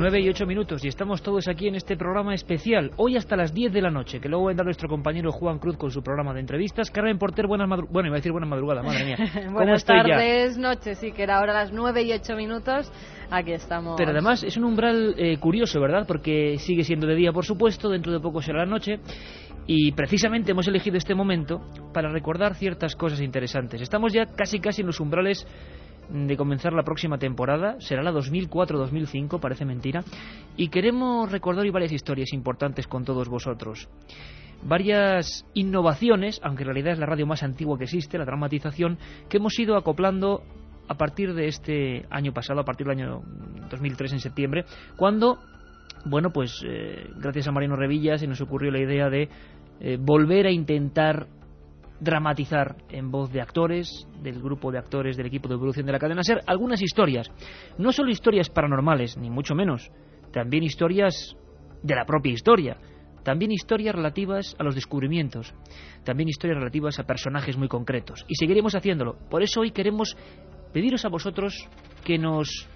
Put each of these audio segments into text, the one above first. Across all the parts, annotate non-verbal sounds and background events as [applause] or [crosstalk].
9 y 8 minutos y estamos todos aquí en este programa especial, hoy hasta las 10 de la noche, que luego vendrá nuestro compañero Juan Cruz con su programa de entrevistas. Carmen Porter, buenas madrugadas. Bueno, iba a decir buenas madrugadas, madre mía. [laughs] buenas tardes, noches, sí, que era ahora las 9 y 8 minutos. Aquí estamos. Pero además es un umbral eh, curioso, ¿verdad? Porque sigue siendo de día, por supuesto, dentro de poco será la noche. Y precisamente hemos elegido este momento para recordar ciertas cosas interesantes. Estamos ya casi casi en los umbrales de comenzar la próxima temporada, será la 2004-2005, parece mentira, y queremos recordar hoy varias historias importantes con todos vosotros. Varias innovaciones, aunque en realidad es la radio más antigua que existe, la dramatización, que hemos ido acoplando a partir de este año pasado, a partir del año 2003 en septiembre, cuando, bueno, pues eh, gracias a Mariano Revilla se nos ocurrió la idea de eh, volver a intentar dramatizar en voz de actores, del grupo de actores del equipo de evolución de la cadena SER, algunas historias. No solo historias paranormales, ni mucho menos, también historias de la propia historia, también historias relativas a los descubrimientos, también historias relativas a personajes muy concretos. Y seguiremos haciéndolo. Por eso hoy queremos pediros a vosotros que nos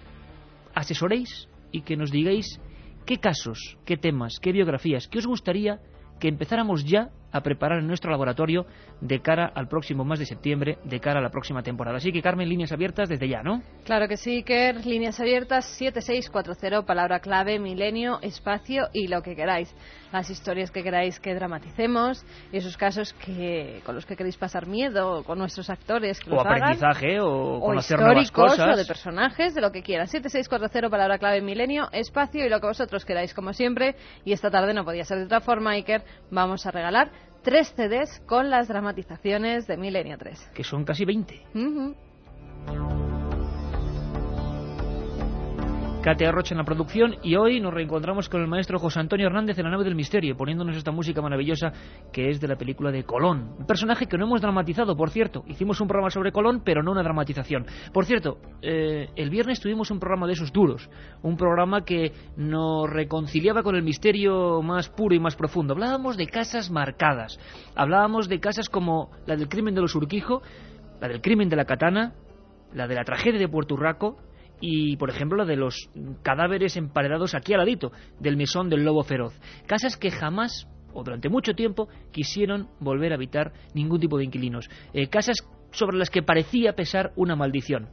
asesoréis y que nos digáis qué casos, qué temas, qué biografías, qué os gustaría que empezáramos ya a preparar en nuestro laboratorio de cara al próximo mes de septiembre, de cara a la próxima temporada. Así que, Carmen, líneas abiertas desde ya, ¿no? Claro que sí, Iker. Líneas abiertas 7640, palabra clave, milenio, espacio y lo que queráis. Las historias que queráis que dramaticemos y esos casos que con los que queréis pasar miedo con nuestros actores. Que o aprendizaje o, o históricos o de personajes, de lo que quieran. 7640, palabra clave, milenio, espacio y lo que vosotros queráis, como siempre. Y esta tarde no podía ser de otra forma, Iker. Vamos a regalar tres CDs con las dramatizaciones de Milenio 3. Que son casi 20. Katia Rocha en la producción y hoy nos reencontramos con el maestro José Antonio Hernández en la nave del misterio, poniéndonos esta música maravillosa que es de la película de Colón. Un personaje que no hemos dramatizado, por cierto. Hicimos un programa sobre Colón, pero no una dramatización. Por cierto, eh, el viernes tuvimos un programa de esos duros, un programa que nos reconciliaba con el misterio más puro y más profundo. Hablábamos de casas marcadas, hablábamos de casas como la del crimen de los Urquijo, la del crimen de la Katana, la de la tragedia de Puerto Urraco, y, por ejemplo, la de los cadáveres emparedados aquí al ladito, del mesón del lobo feroz. Casas que jamás, o durante mucho tiempo, quisieron volver a habitar ningún tipo de inquilinos. Eh, casas sobre las que parecía pesar una maldición.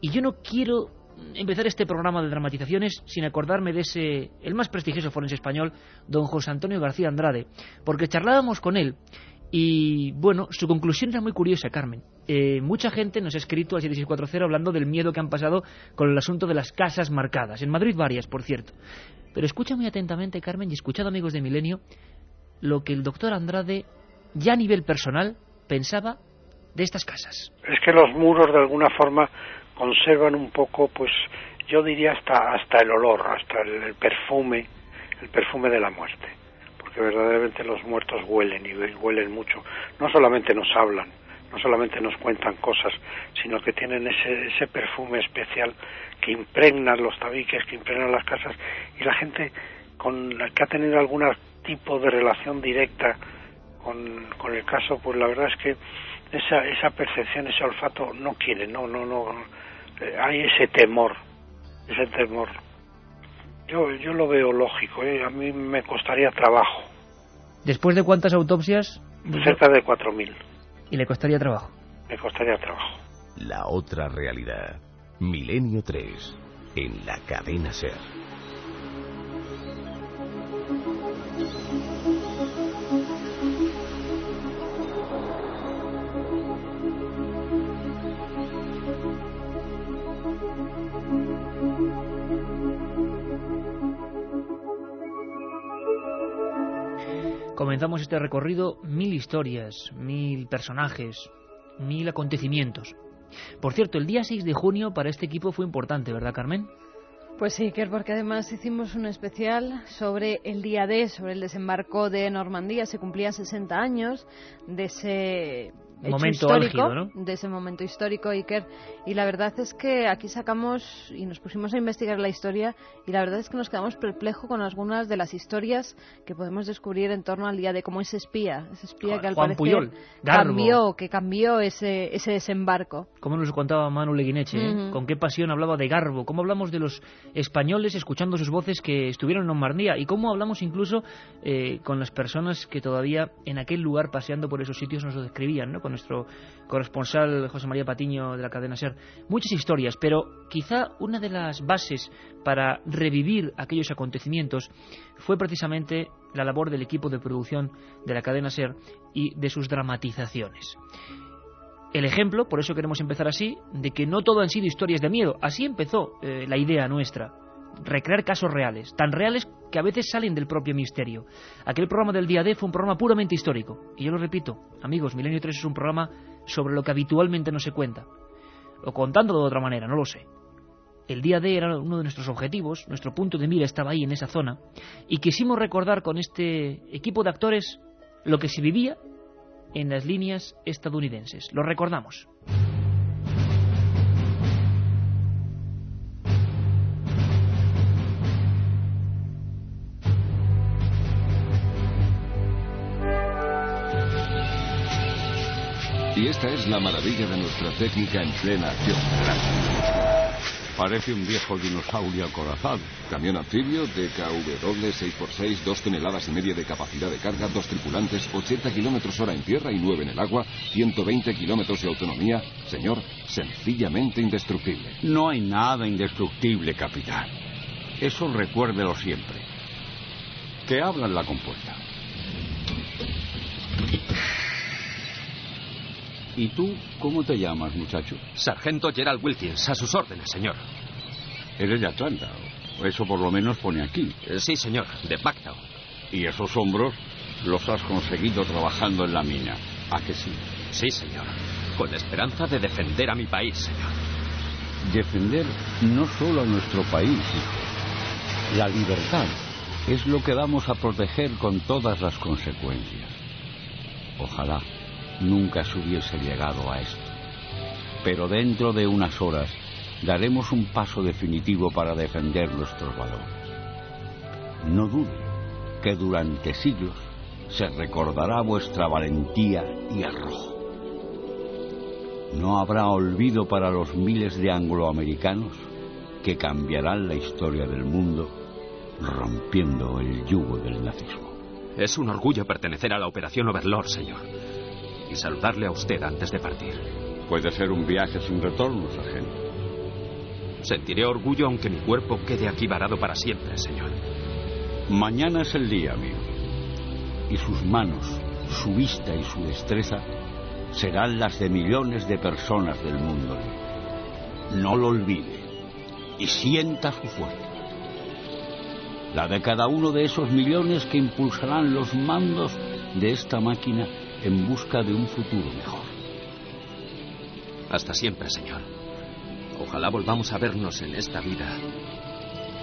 Y yo no quiero empezar este programa de dramatizaciones sin acordarme de ese, el más prestigioso forense español, don José Antonio García Andrade, porque charlábamos con él y bueno, su conclusión era muy curiosa, Carmen. Eh, mucha gente nos ha escrito al 7640 hablando del miedo que han pasado con el asunto de las casas marcadas. En Madrid varias, por cierto. Pero escucha muy atentamente, Carmen, y escuchad, amigos de Milenio, lo que el doctor Andrade, ya a nivel personal, pensaba de estas casas. Es que los muros, de alguna forma, conservan un poco, pues, yo diría hasta, hasta el olor, hasta el perfume, el perfume de la muerte porque verdaderamente los muertos huelen y huelen mucho. No solamente nos hablan, no solamente nos cuentan cosas, sino que tienen ese, ese perfume especial que impregna los tabiques, que impregna las casas y la gente con la que ha tenido algún tipo de relación directa con, con el caso, pues la verdad es que esa, esa percepción, ese olfato no quiere, no, no, no, eh, hay ese temor, ese temor. Yo, yo lo veo lógico, ¿eh? a mí me costaría trabajo. ¿Después de cuántas autopsias? Cerca de 4.000. ¿Y le costaría trabajo? Me costaría trabajo. La otra realidad. Milenio 3. En la cadena Ser. Comenzamos este recorrido mil historias, mil personajes, mil acontecimientos. Por cierto, el día 6 de junio para este equipo fue importante, ¿verdad, Carmen? Pues sí, que porque además hicimos un especial sobre el día D, sobre el desembarco de Normandía. Se cumplían 60 años de ese momento histórico, ¿no? de ese momento histórico, Iker. Y la verdad es que aquí sacamos y nos pusimos a investigar la historia y la verdad es que nos quedamos perplejos con algunas de las historias que podemos descubrir en torno al día de cómo ese espía, ese espía que al Juan parecer cambió, que cambió ese, ese desembarco. Como nos contaba Manu Leguineche, ¿eh? con qué pasión hablaba de Garbo, cómo hablamos de los españoles escuchando sus voces que estuvieron en Normandía y cómo hablamos incluso eh, con las personas que todavía en aquel lugar paseando por esos sitios nos lo describían, ¿no? Nuestro corresponsal José María Patiño de la cadena SER. Muchas historias, pero quizá una de las bases para revivir aquellos acontecimientos fue precisamente la labor del equipo de producción de la cadena SER y de sus dramatizaciones. El ejemplo, por eso queremos empezar así, de que no todo han sido historias de miedo. Así empezó eh, la idea nuestra recrear casos reales, tan reales que a veces salen del propio misterio. Aquel programa del día D fue un programa puramente histórico. Y yo lo repito, amigos, Milenio 3 es un programa sobre lo que habitualmente no se cuenta. O contándolo de otra manera, no lo sé. El día D era uno de nuestros objetivos, nuestro punto de mira estaba ahí en esa zona, y quisimos recordar con este equipo de actores lo que se vivía en las líneas estadounidenses. Lo recordamos. Y esta es la maravilla de nuestra técnica en plena acción. Parece un viejo dinosaurio acorazado. Camión anfibio, DKW 6x6, dos toneladas y media de capacidad de carga, dos tripulantes, 80 kilómetros hora en tierra y 9 en el agua, 120 kilómetros de autonomía. Señor, sencillamente indestructible. No hay nada indestructible, capitán. Eso recuérdelo siempre. Que hablan la compuerta. ¿Y tú cómo te llamas, muchacho? Sargento Gerald Wilkins, a sus órdenes, señor. Eres de Atlanta, o eso por lo menos pone aquí. Eh, sí, señor, de Bagtown. ¿Y esos hombros los has conseguido trabajando en la mina? ¿A que sí? Sí, señor. Con la esperanza de defender a mi país, señor. Defender no solo a nuestro país, hijo. La libertad es lo que vamos a proteger con todas las consecuencias. Ojalá nunca se hubiese llegado a esto. Pero dentro de unas horas daremos un paso definitivo para defender nuestros valores. No dude que durante siglos se recordará vuestra valentía y arrojo. No habrá olvido para los miles de angloamericanos que cambiarán la historia del mundo rompiendo el yugo del nazismo. Es un orgullo pertenecer a la Operación Overlord, señor y saludarle a usted antes de partir. Puede ser un viaje sin retorno, sargento. Sentiré orgullo aunque mi cuerpo quede aquí varado para siempre, señor. Mañana es el día, amigo. Y sus manos, su vista y su destreza serán las de millones de personas del mundo. No lo olvide y sienta su fuerza. La de cada uno de esos millones que impulsarán los mandos de esta máquina en busca de un futuro mejor. Hasta siempre, Señor. Ojalá volvamos a vernos en esta vida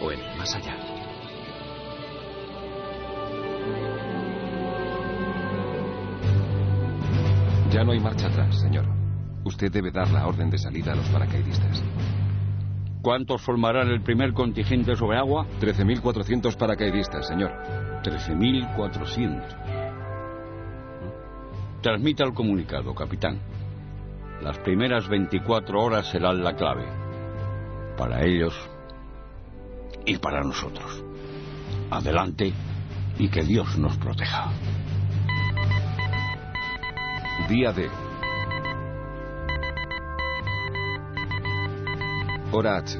o en más allá. Ya no hay marcha atrás, señor. Usted debe dar la orden de salida a los paracaidistas. ¿Cuántos formarán el primer contingente sobre agua? 13.400 paracaidistas, señor. 13.400. Transmita el comunicado, capitán. Las primeras 24 horas serán la clave. Para ellos y para nosotros. Adelante y que Dios nos proteja. Día D. Hora H.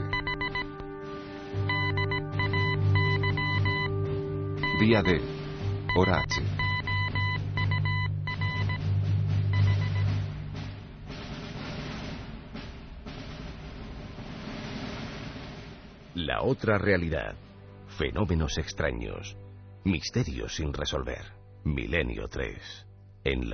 Día D. Hora. Otra realidad. Fenómenos extraños. Misterios sin resolver. Milenio 3. En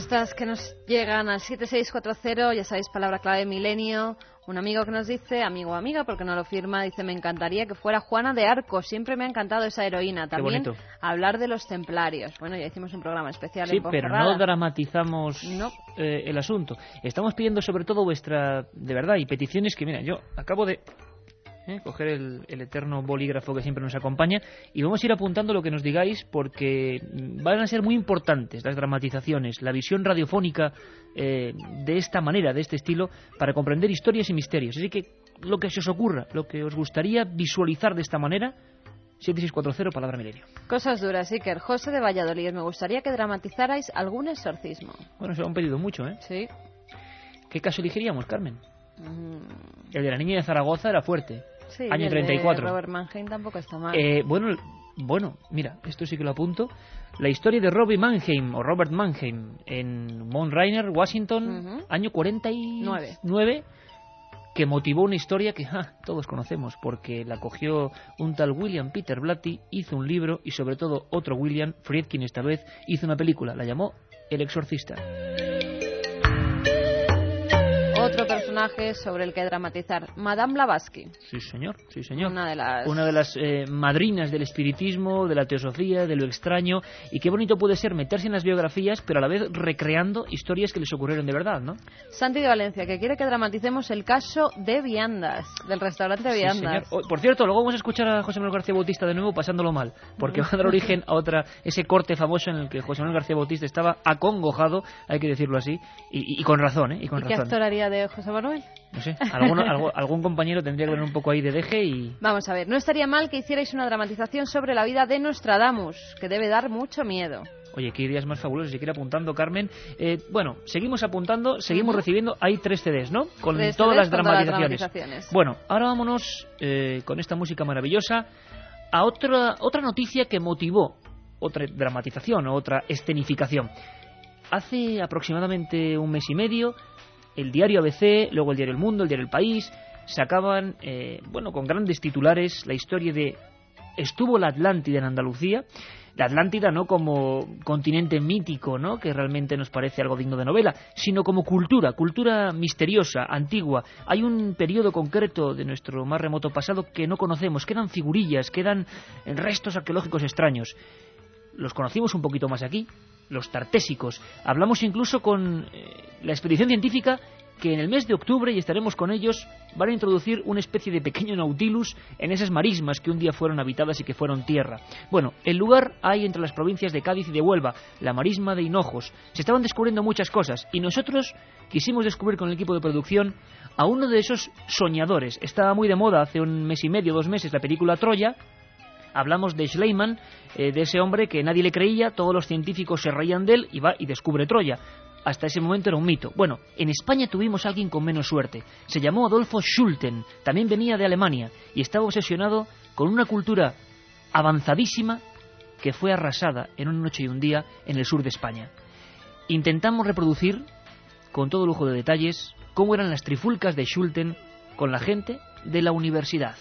Propuestas que nos llegan al 7640, ya sabéis, palabra clave milenio. Un amigo que nos dice, amigo o amiga, porque no lo firma, dice, me encantaría que fuera Juana de Arco. Siempre me ha encantado esa heroína. También hablar de los templarios. Bueno, ya hicimos un programa especial Sí, en pero no dramatizamos No. eh, el asunto. Estamos pidiendo sobre todo vuestra, de verdad, y peticiones que, mira, yo acabo de eh, coger el, el eterno bolígrafo que siempre nos acompaña y vamos a ir apuntando lo que nos digáis porque mm, van a ser muy importantes las dramatizaciones, la visión radiofónica eh, de esta manera, de este estilo, para comprender historias y misterios. Así que lo que se os ocurra, lo que os gustaría visualizar de esta manera, 7640, palabra milenio. Cosas duras, Iker. José de Valladolid, me gustaría que dramatizarais algún exorcismo. Bueno, se lo han pedido mucho, ¿eh? Sí. ¿Qué caso elegiríamos, Carmen? Mm, El de la niña de Zaragoza era fuerte. Sí, Año y el de 34. Robert Mannheim tampoco está mal. Eh, bueno, bueno, mira, esto sí que lo apunto. La historia de Robbie Mannheim, o Robert Mannheim, en Mount Rainier, Washington, Ujú. año 49, que motivó una historia que ja, todos conocemos, porque la cogió un tal William Peter Blatty, hizo un libro, y sobre todo otro William Friedkin esta vez, hizo una película, la llamó El Exorcista. Otro personaje sobre el que dramatizar. Madame Blavatsky. Sí, señor, sí, señor. Una de las... una de las eh, madrinas del espiritismo, de la teosofía, de lo extraño, y qué bonito puede ser meterse en las biografías, pero a la vez recreando historias que les ocurrieron de verdad, ¿no? Santi de Valencia, que quiere que dramaticemos el caso de Viandas, del restaurante Sí, Viandas. señor. Oh, por cierto, luego vamos a escuchar a José Manuel García Bautista de nuevo pasándolo mal, porque va a dar origen a otra, ese corte famoso en el que José Manuel García Bautista estaba acongojado, hay que decirlo así, y, y- con razón, ¿eh? Y con ¿Y qué razón. haría de José Manuel? No sé, alguno- algo- algún compañero tendría que ver un poco ahí de deje y... Vamos a ver, no estaría mal que hicierais una dramatización sobre la vida de Nostradamus, que debe dar mucho miedo. Oye, qué ideas más fabulosas. Si quiere apuntando, Carmen. Eh, bueno, seguimos apuntando, seguimos recibiendo. Hay tres CDs, ¿no? Con todas CDs las con todas las dramatizaciones. dramatizaciones. Bueno, ahora vámonos eh, con esta música maravillosa a otra, otra noticia que motivó otra dramatización o otra escenificación. Hace aproximadamente un mes y medio, el diario ABC, luego el diario El Mundo, el diario El País, sacaban, eh, bueno, con grandes titulares, la historia de estuvo la Atlántida en Andalucía. La Atlántida no como continente mítico, ¿no? que realmente nos parece algo digno de novela, sino como cultura, cultura misteriosa, antigua. Hay un periodo concreto de nuestro más remoto pasado que no conocemos, quedan figurillas, quedan restos arqueológicos extraños. Los conocimos un poquito más aquí, los tartésicos. Hablamos incluso con eh, la expedición científica que en el mes de octubre, y estaremos con ellos, van a introducir una especie de pequeño nautilus en esas marismas que un día fueron habitadas y que fueron tierra. Bueno, el lugar hay entre las provincias de Cádiz y de Huelva, la marisma de Hinojos. Se estaban descubriendo muchas cosas y nosotros quisimos descubrir con el equipo de producción a uno de esos soñadores. Estaba muy de moda hace un mes y medio, dos meses, la película Troya, hablamos de Schleiman, eh, de ese hombre que nadie le creía, todos los científicos se reían de él y va y descubre Troya. Hasta ese momento era un mito. Bueno, en España tuvimos a alguien con menos suerte. Se llamó Adolfo Schulten, también venía de Alemania y estaba obsesionado con una cultura avanzadísima que fue arrasada en una noche y un día en el sur de España. Intentamos reproducir, con todo lujo de detalles, cómo eran las trifulcas de Schulten con la gente de la universidad.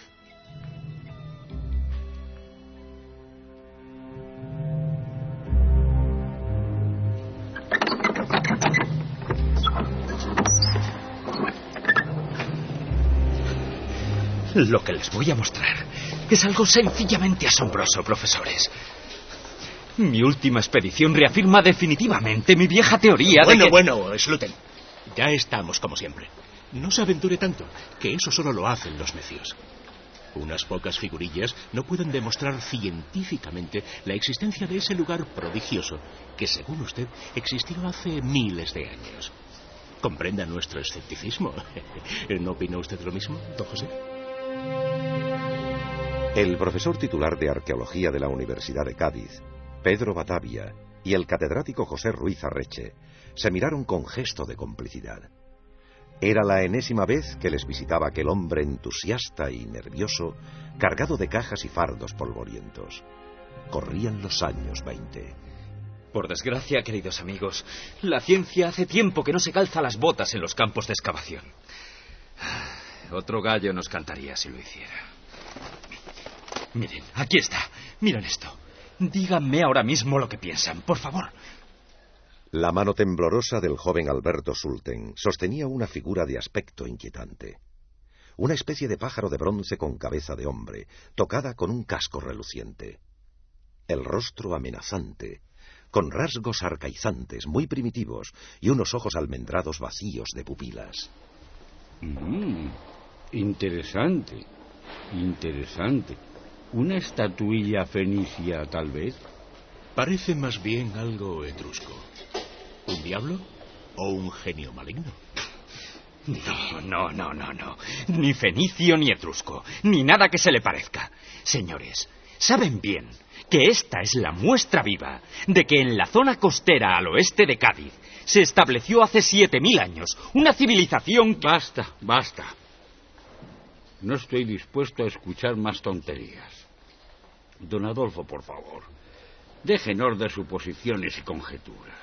Lo que les voy a mostrar es algo sencillamente asombroso, profesores. Mi última expedición reafirma definitivamente mi vieja teoría bueno, de que... Bueno, bueno, Sluten. Ya estamos como siempre. No se aventure tanto, que eso solo lo hacen los necios. Unas pocas figurillas no pueden demostrar científicamente la existencia de ese lugar prodigioso que, según usted, existió hace miles de años. Comprenda nuestro escepticismo. [laughs] ¿No opina usted lo mismo, don José? El profesor titular de Arqueología de la Universidad de Cádiz, Pedro Batavia, y el catedrático José Ruiz Arreche se miraron con gesto de complicidad. Era la enésima vez que les visitaba aquel hombre entusiasta y nervioso, cargado de cajas y fardos polvorientos. Corrían los años veinte. Por desgracia, queridos amigos, la ciencia hace tiempo que no se calza las botas en los campos de excavación. Otro gallo nos cantaría si lo hiciera. Miren, aquí está. Miren esto. Díganme ahora mismo lo que piensan, por favor. La mano temblorosa del joven Alberto Sulten sostenía una figura de aspecto inquietante. Una especie de pájaro de bronce con cabeza de hombre, tocada con un casco reluciente. El rostro amenazante, con rasgos arcaizantes muy primitivos y unos ojos almendrados vacíos de pupilas. Mm, interesante, interesante. ¿Una estatuilla fenicia, tal vez? Parece más bien algo etrusco. ¿Un diablo o un genio maligno? No, no, no, no, no. Ni fenicio ni etrusco, ni nada que se le parezca. Señores, saben bien que esta es la muestra viva de que en la zona costera al oeste de Cádiz se estableció hace siete mil años una civilización Basta, basta. No estoy dispuesto a escuchar más tonterías. Don Adolfo, por favor, déjenos de suposiciones y conjeturas.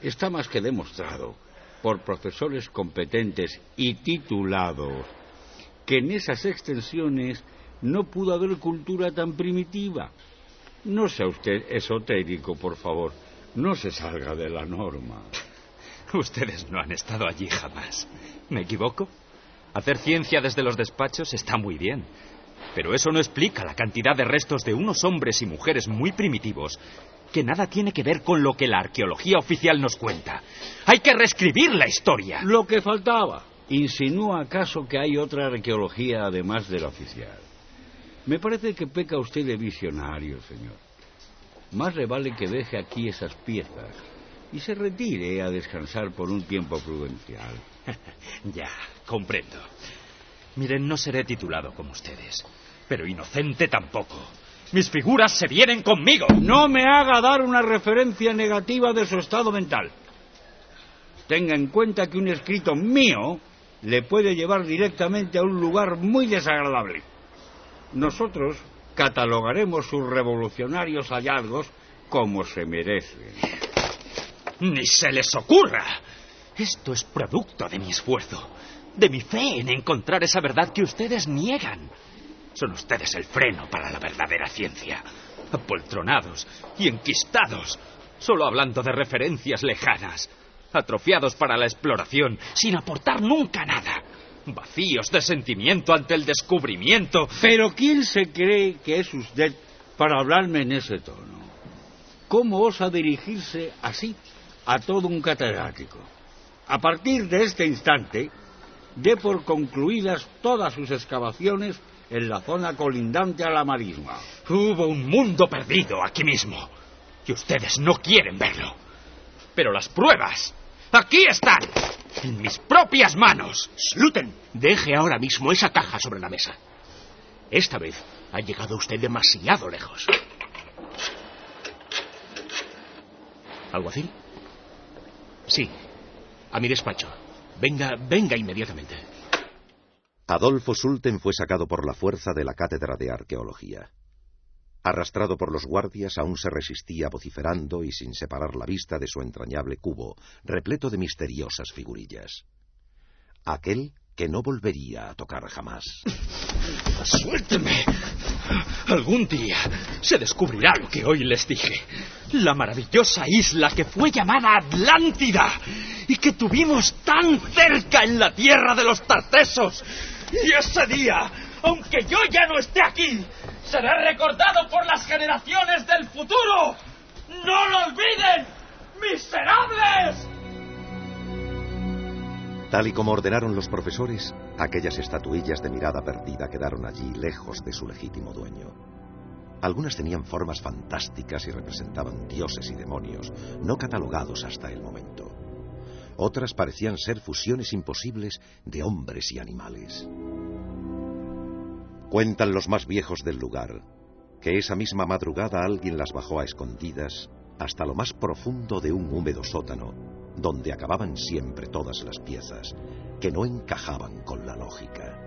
Está más que demostrado por profesores competentes y titulados que en esas extensiones no pudo haber cultura tan primitiva. No sea usted esotérico, por favor. No se salga de la norma. [laughs] Ustedes no han estado allí jamás. ¿Me equivoco? Hacer ciencia desde los despachos está muy bien. Pero eso no explica la cantidad de restos de unos hombres y mujeres muy primitivos que nada tiene que ver con lo que la arqueología oficial nos cuenta. Hay que reescribir la historia. Lo que faltaba. ¿Insinúa acaso que hay otra arqueología además de la oficial? Me parece que peca usted de visionario, señor. Más le vale que deje aquí esas piezas y se retire a descansar por un tiempo prudencial. [laughs] ya, comprendo. Miren, no seré titulado como ustedes, pero inocente tampoco. Mis figuras se vienen conmigo. No me haga dar una referencia negativa de su estado mental. Tenga en cuenta que un escrito mío le puede llevar directamente a un lugar muy desagradable. Nosotros catalogaremos sus revolucionarios hallazgos como se merecen. Ni se les ocurra. Esto es producto de mi esfuerzo, de mi fe en encontrar esa verdad que ustedes niegan. Son ustedes el freno para la verdadera ciencia. Apoltronados y enquistados, solo hablando de referencias lejanas, atrofiados para la exploración, sin aportar nunca nada. Vacíos de sentimiento ante el descubrimiento. Pero ¿quién se cree que es usted para hablarme en ese tono? ¿Cómo osa dirigirse así a todo un catedrático? A partir de este instante, dé por concluidas todas sus excavaciones en la zona colindante a la marisma. Hubo un mundo perdido aquí mismo. Y ustedes no quieren verlo. Pero las pruebas, aquí están. En mis propias manos. Sluten, deje ahora mismo esa caja sobre la mesa. Esta vez ha llegado usted demasiado lejos. ¿Algo así? Sí, a mi despacho. Venga, venga inmediatamente. Adolfo Sulten fue sacado por la fuerza de la cátedra de arqueología. Arrastrado por los guardias, aún se resistía vociferando y sin separar la vista de su entrañable cubo, repleto de misteriosas figurillas. Aquel que no volvería a tocar jamás. [laughs] ¡Suélteme! Algún día se descubrirá lo que hoy les dije. La maravillosa isla que fue llamada Atlántida y que tuvimos tan cerca en la tierra de los tartesos. Y ese día aunque yo ya no esté aquí, será recordado por las generaciones del futuro. ¡No lo olviden! ¡Miserables! Tal y como ordenaron los profesores, aquellas estatuillas de mirada perdida quedaron allí lejos de su legítimo dueño. Algunas tenían formas fantásticas y representaban dioses y demonios, no catalogados hasta el momento. Otras parecían ser fusiones imposibles de hombres y animales. Cuentan los más viejos del lugar que esa misma madrugada alguien las bajó a escondidas hasta lo más profundo de un húmedo sótano, donde acababan siempre todas las piezas, que no encajaban con la lógica.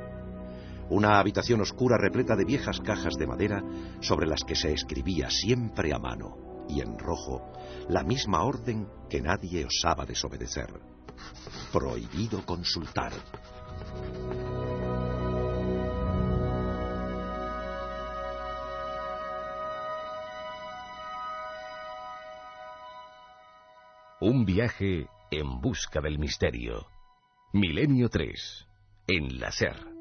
Una habitación oscura repleta de viejas cajas de madera sobre las que se escribía siempre a mano y en rojo la misma orden que nadie osaba desobedecer. Prohibido consultar. Un viaje en busca del misterio. Milenio 3. Enlacer.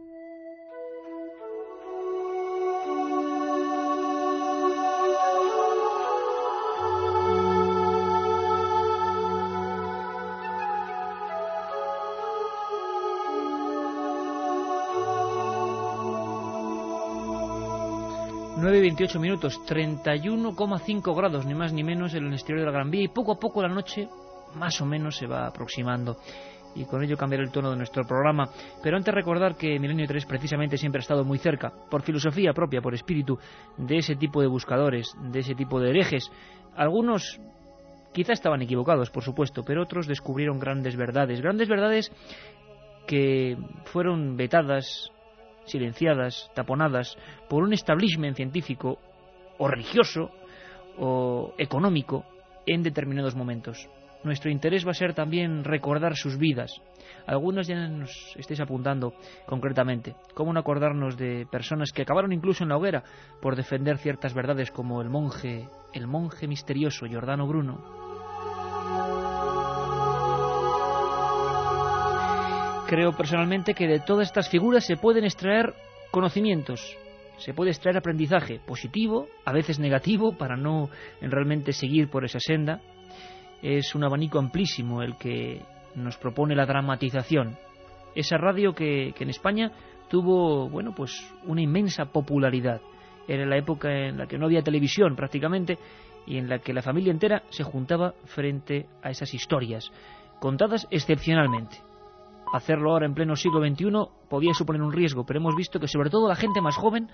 9 y 28 minutos, 31,5 grados, ni más ni menos, en el exterior de la Gran Vía y poco a poco la noche más o menos se va aproximando. Y con ello cambiará el tono de nuestro programa. Pero antes recordar que Milenio 3 precisamente siempre ha estado muy cerca, por filosofía propia, por espíritu, de ese tipo de buscadores, de ese tipo de herejes. Algunos quizá estaban equivocados, por supuesto, pero otros descubrieron grandes verdades. Grandes verdades que fueron vetadas silenciadas, taponadas por un establishment científico o religioso o económico en determinados momentos nuestro interés va a ser también recordar sus vidas. Algunos ya nos estéis apuntando concretamente. ¿Cómo no acordarnos de personas que acabaron incluso en la hoguera por defender ciertas verdades como el monje, el monje misterioso Giordano Bruno? Creo personalmente que de todas estas figuras se pueden extraer conocimientos, se puede extraer aprendizaje positivo, a veces negativo, para no realmente seguir por esa senda, es un abanico amplísimo el que nos propone la dramatización. Esa radio que, en España tuvo, bueno, pues una inmensa popularidad. Era la época en la que no había televisión prácticamente y en la que la familia entera se juntaba frente a esas historias, contadas excepcionalmente. Hacerlo ahora en pleno siglo XXI podía suponer un riesgo, pero hemos visto que sobre todo la gente más joven,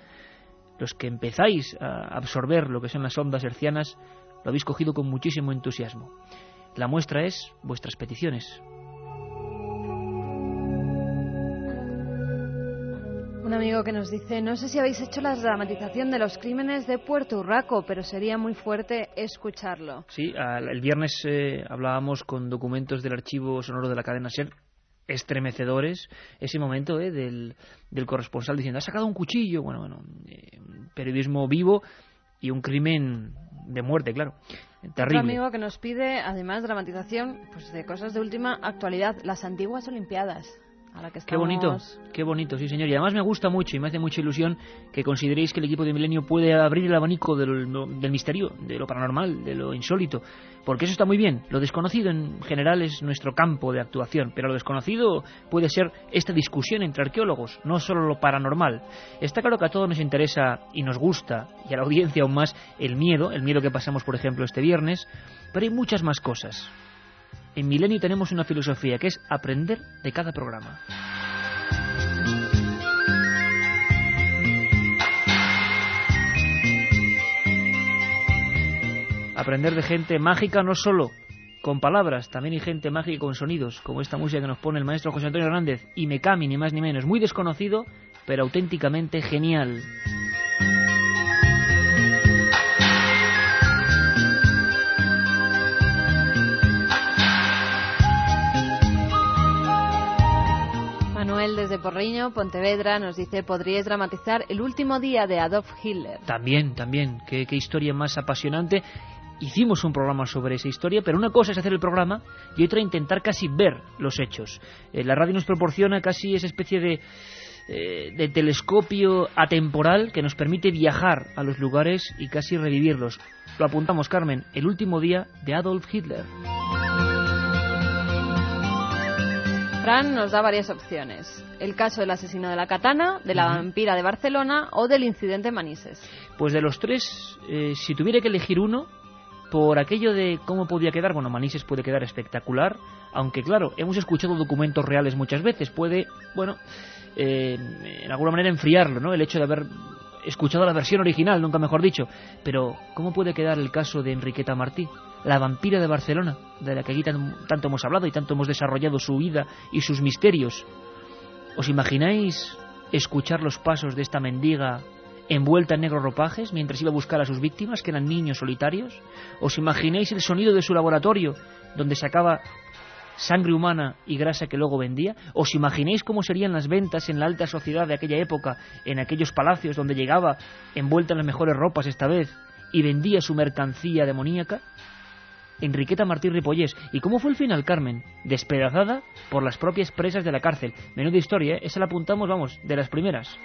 los que empezáis a absorber lo que son las ondas hercianas, lo habéis cogido con muchísimo entusiasmo. La muestra es vuestras peticiones. Un amigo que nos dice, no sé si habéis hecho la dramatización de los crímenes de Puerto Urraco, pero sería muy fuerte escucharlo. Sí, el viernes eh, hablábamos con documentos del archivo sonoro de la cadena SER, estremecedores, ese momento eh, del, del, corresponsal diciendo, ha sacado un cuchillo, bueno, bueno, eh, periodismo vivo y un crimen de muerte, claro. Terrible. Otro amigo que nos pide, además, dramatización pues, de cosas de última actualidad, las antiguas Olimpiadas. Qué bonito, qué bonito, sí señor. Y además me gusta mucho y me hace mucha ilusión que consideréis que el equipo de Milenio puede abrir el abanico del, misterio, de lo paranormal, de lo insólito. Porque eso está muy bien. Lo desconocido en general es nuestro campo de actuación, pero lo desconocido puede ser esta discusión entre arqueólogos, no solo lo paranormal. Está claro que a todos nos interesa y nos gusta, y a la audiencia aún más, el miedo, el miedo que pasamos, por ejemplo, este viernes, pero hay muchas más cosas. En Milenio tenemos una filosofía que es aprender de cada programa. Aprender de gente mágica no solo con palabras, también hay gente mágica con sonidos, como esta música que nos pone el maestro José Antonio Hernández, y Mekami, ni más ni menos, muy desconocido, pero auténticamente genial. Desde Porriño, Pontevedra, nos dice, ¿podríais dramatizar el último día de Adolf Hitler? También, también. Qué, historia más apasionante. Hicimos un programa sobre esa historia, pero una cosa es hacer el programa y otra intentar casi ver los hechos. Eh, la radio nos proporciona casi esa especie de eh, de telescopio atemporal que nos permite viajar a los lugares y casi revivirlos. Lo apuntamos, Carmen, el último día de Adolf Hitler. Fran nos da varias opciones. El caso del asesino de la katana, de la vampira de Barcelona o del incidente Manises. Pues de los tres, eh, si tuviera que elegir uno, por aquello de cómo podía quedar, bueno, Manises puede quedar espectacular, aunque claro, hemos escuchado documentos reales muchas veces, puede, bueno, eh, en alguna manera enfriarlo, ¿no? El hecho de haber escuchado la versión original, nunca mejor dicho. Pero, ¿cómo puede quedar el caso de Enriqueta Martí? La vampira de Barcelona, de la que aquí tanto hemos hablado y tanto hemos desarrollado su vida y sus misterios. ¿Os imagináis escuchar los pasos de esta mendiga envuelta en negros ropajes mientras iba a buscar a sus víctimas, que eran niños solitarios? ¿Os imagináis el sonido de su laboratorio, donde sacaba sangre humana y grasa que luego vendía? ¿Os imagináis cómo serían las ventas en la alta sociedad de aquella época, en aquellos palacios donde llegaba envuelta en las mejores ropas esta vez y vendía su mercancía demoníaca? Enriqueta Martí Ripollés. ¿Y cómo fue el final, Carmen? Despedazada por las propias presas de la cárcel. Menuda historia, ¿eh? Esa la apuntamos, vamos, de las primeras.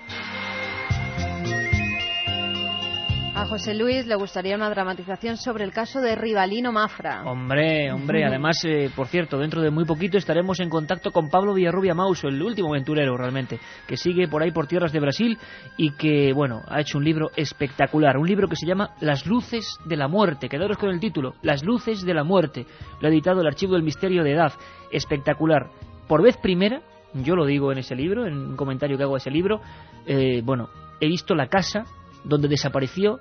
A José Luis le gustaría una dramatización sobre el caso de Rivalino Mafra. Hombre, hombre, además, eh, por cierto, dentro de muy poquito estaremos en contacto con Pablo Villarrubia Mauso, el último aventurero realmente, que sigue por ahí por tierras de Brasil y que, bueno, ha hecho un libro espectacular, un libro que se llama Las luces de la muerte, quedaros con el título, Las luces de la muerte, lo ha editado el Archivo del Misterio de Edad, espectacular. Por vez primera, yo lo digo en ese libro, en un comentario que hago a ese libro, eh, bueno, he visto la casa donde desapareció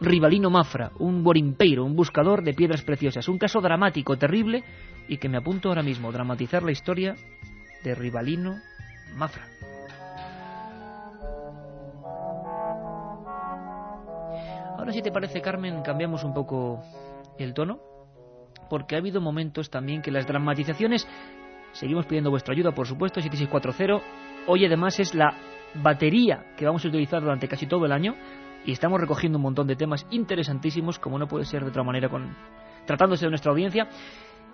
Rivalino Mafra, un borimpeiro, un buscador de piedras preciosas. Un caso dramático, terrible, y que me apunto ahora mismo, dramatizar la historia de Rivalino Mafra. Ahora si te parece, Carmen, cambiamos un poco el tono, porque ha habido momentos también que las dramatizaciones, seguimos pidiendo vuestra ayuda, por supuesto, 7640, hoy además es la batería que vamos a utilizar durante casi todo el año y estamos recogiendo un montón de temas interesantísimos, como no puede ser de otra manera con tratándose de nuestra audiencia.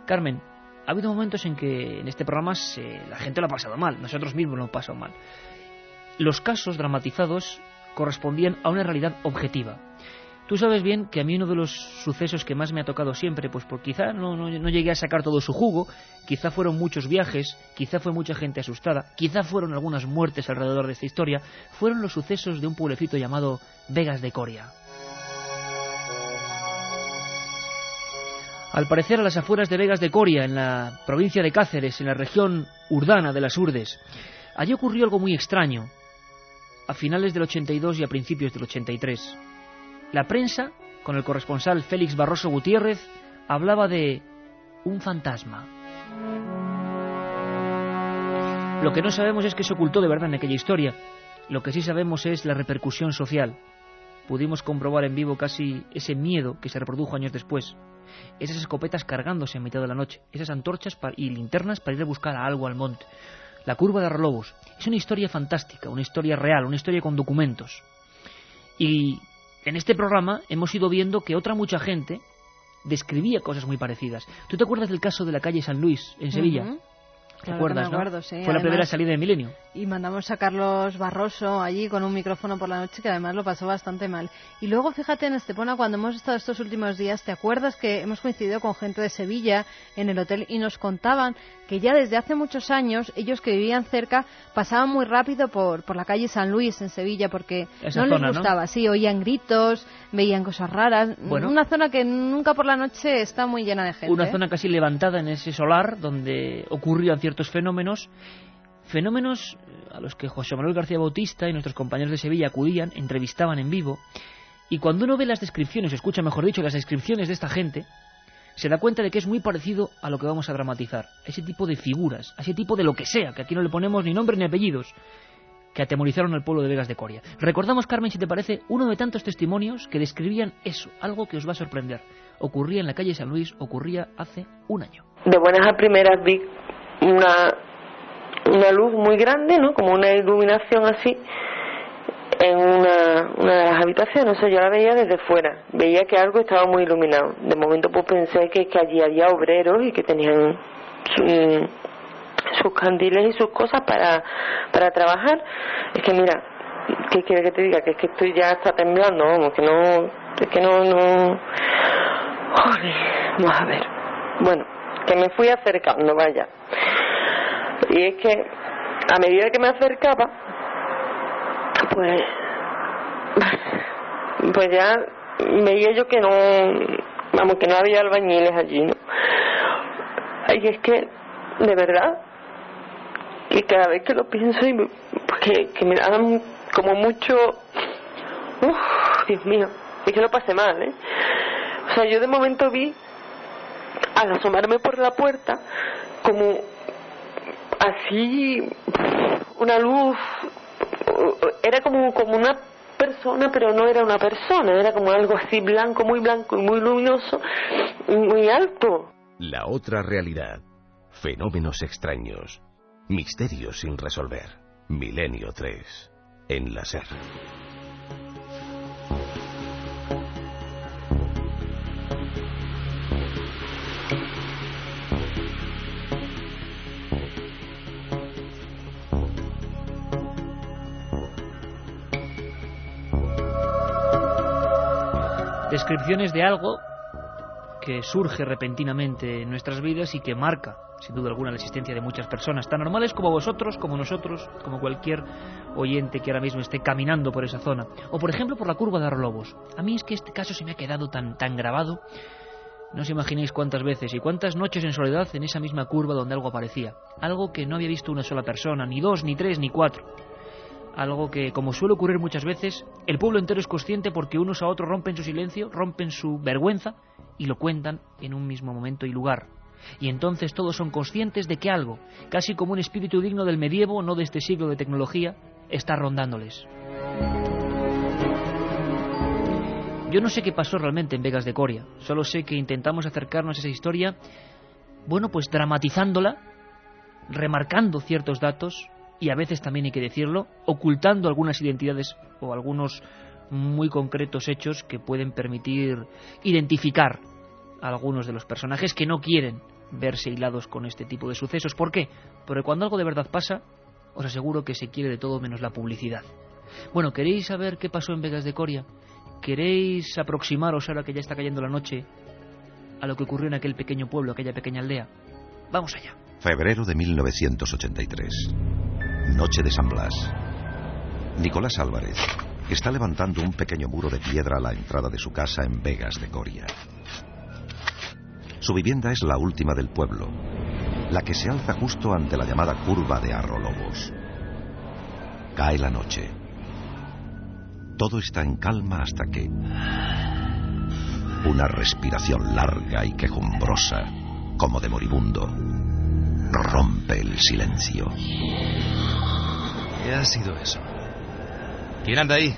Carmen, ha habido momentos en que en este programa la gente lo ha pasado mal, nosotros mismos lo hemos pasado mal. Los casos dramatizados correspondían a una realidad objetiva. Tú sabes bien que a mí uno de los sucesos que más me ha tocado siempre, pues por quizá no, no, llegué a sacar todo su jugo, quizá fueron muchos viajes, quizá fue mucha gente asustada, quizá fueron algunas muertes alrededor de esta historia, fueron los sucesos de un pueblecito llamado Vegas de Coria. Al parecer a las afueras de Vegas de Coria, en la provincia de Cáceres, en la región urdana de las Urdes, allí ocurrió algo muy extraño, a finales del 82 y a principios del 83. La prensa, con el corresponsal Félix Barroso Gutiérrez, hablaba de un fantasma. Lo que no sabemos es que se ocultó de verdad en aquella historia. Lo que sí sabemos es la repercusión social. Pudimos comprobar en vivo casi ese miedo que se reprodujo años después. Esas escopetas cargándose en mitad de la noche, esas antorchas y linternas para ir a buscar a algo al monte. La curva de Arrolobos. Es una historia fantástica, una historia real, una historia con documentos. Y en este programa hemos ido viendo que otra mucha gente describía cosas muy parecidas. ¿Tú te acuerdas del caso de la calle San Luis en Sevilla? ¿Te acuerdas, Fue la primera salida de Milenio. Y mandamos a Carlos Barroso allí con un micrófono por la noche que además lo pasó bastante mal. Y luego fíjate en Estepona, cuando hemos estado estos últimos días, ¿te acuerdas que hemos coincidido con gente de Sevilla en el hotel y nos contaban que ya desde hace muchos años ellos que vivían cerca pasaban muy rápido por, por la calle San Luis en Sevilla porque no les gustaba, sí, oían gritos, veían cosas raras. Bueno, una zona que nunca por la noche está muy llena de gente. Una ¿eh? zona casi levantada en ese solar donde ocurrían ciertos fenómenos, fenómenos eh, a los que José Manuel García Bautista y nuestros compañeros de Sevilla acudían, entrevistaban en vivo, y cuando uno ve las descripciones, escucha mejor dicho, las descripciones de esta gente, se da cuenta de que es muy parecido a lo que vamos a dramatizar, ese tipo de figuras, ese tipo de lo que sea, que aquí no le ponemos ni nombre ni apellidos, que atemorizaron al pueblo de Vegas de Coria. Recordamos, Carmen, si te parece, uno de tantos testimonios que describían eso, algo que os va a sorprender. Ocurría en la calle San Luis, ocurría hace un año. De buenas a primeras vi una, luz muy grande, ¿no? Como una iluminación así en una, una de las habitaciones. O sea, yo la veía desde fuera. Veía que algo estaba muy iluminado. De momento pues pensé que, allí había obreros y que tenían sus candiles y sus cosas para, para trabajar. Es que mira, ¿qué quiere que te diga? Que es que estoy ya está temblando, vamos, que no, es que no, no... Joder, vamos a ver. Bueno, que me fui acercando, vaya. Y es que a medida que me acercaba, pues, pues ya veía yo que no, vamos, que no había albañiles allí, ¿no? Y es que, de verdad, y cada vez que lo pienso, y pues que, que me dan como mucho, uff, Dios mío, y que lo pasé mal, ¿eh? O sea, yo de momento vi, al asomarme por la puerta, como así, una luz, era como, como una persona, pero no era una persona, era como algo así blanco, muy blanco y muy luminoso, muy alto. La otra realidad. Fenómenos extraños. Misterios sin resolver. Milenio 3. En la SER. Descripciones de algo que surge repentinamente en nuestras vidas y que marca, sin duda alguna, la existencia de muchas personas, tan normales como vosotros, como nosotros, como cualquier oyente que ahora mismo esté caminando por esa zona. O, por ejemplo, por la curva de Arlobos. A mí es que este caso se me ha quedado tan, tan grabado. No os imaginéis cuántas veces y cuántas noches en soledad en esa misma curva donde algo aparecía. Algo que no había visto una sola persona, ni dos, ni tres, ni cuatro algo que, como suele ocurrir muchas veces, el pueblo entero es consciente porque unos a otros rompen su silencio, rompen su vergüenza y lo cuentan en un mismo momento y lugar. Y entonces todos son conscientes de que algo, casi como un espíritu digno del medievo, no de este siglo de tecnología, está rondándoles. Yo no sé qué pasó realmente en Vegas de Coria, solo sé que intentamos acercarnos a esa historia, bueno, pues dramatizándola, remarcando ciertos datos, y a veces también hay que decirlo, ocultando algunas identidades o algunos muy concretos hechos que pueden permitir identificar a algunos de los personajes que no quieren verse hilados con este tipo de sucesos. ¿Por qué? Porque cuando algo de verdad pasa, os aseguro que se quiere de todo menos la publicidad. Bueno, ¿queréis saber qué pasó en Vegas de Coria? ¿Queréis aproximaros ahora que ya está cayendo la noche a lo que ocurrió en aquel pequeño pueblo, aquella pequeña aldea? Vamos allá. Febrero de 1983. Noche de San Blas. Nicolás Álvarez está levantando un pequeño muro de piedra a la entrada de su casa en Vegas de Coria. Su vivienda es la última del pueblo, la que se alza justo ante la llamada curva de Arrolobos. Cae la noche. Todo está en calma hasta que... Una respiración larga y quejumbrosa, como de moribundo, rompe el silencio. ¿Qué ha sido eso? ¿Quién anda ahí?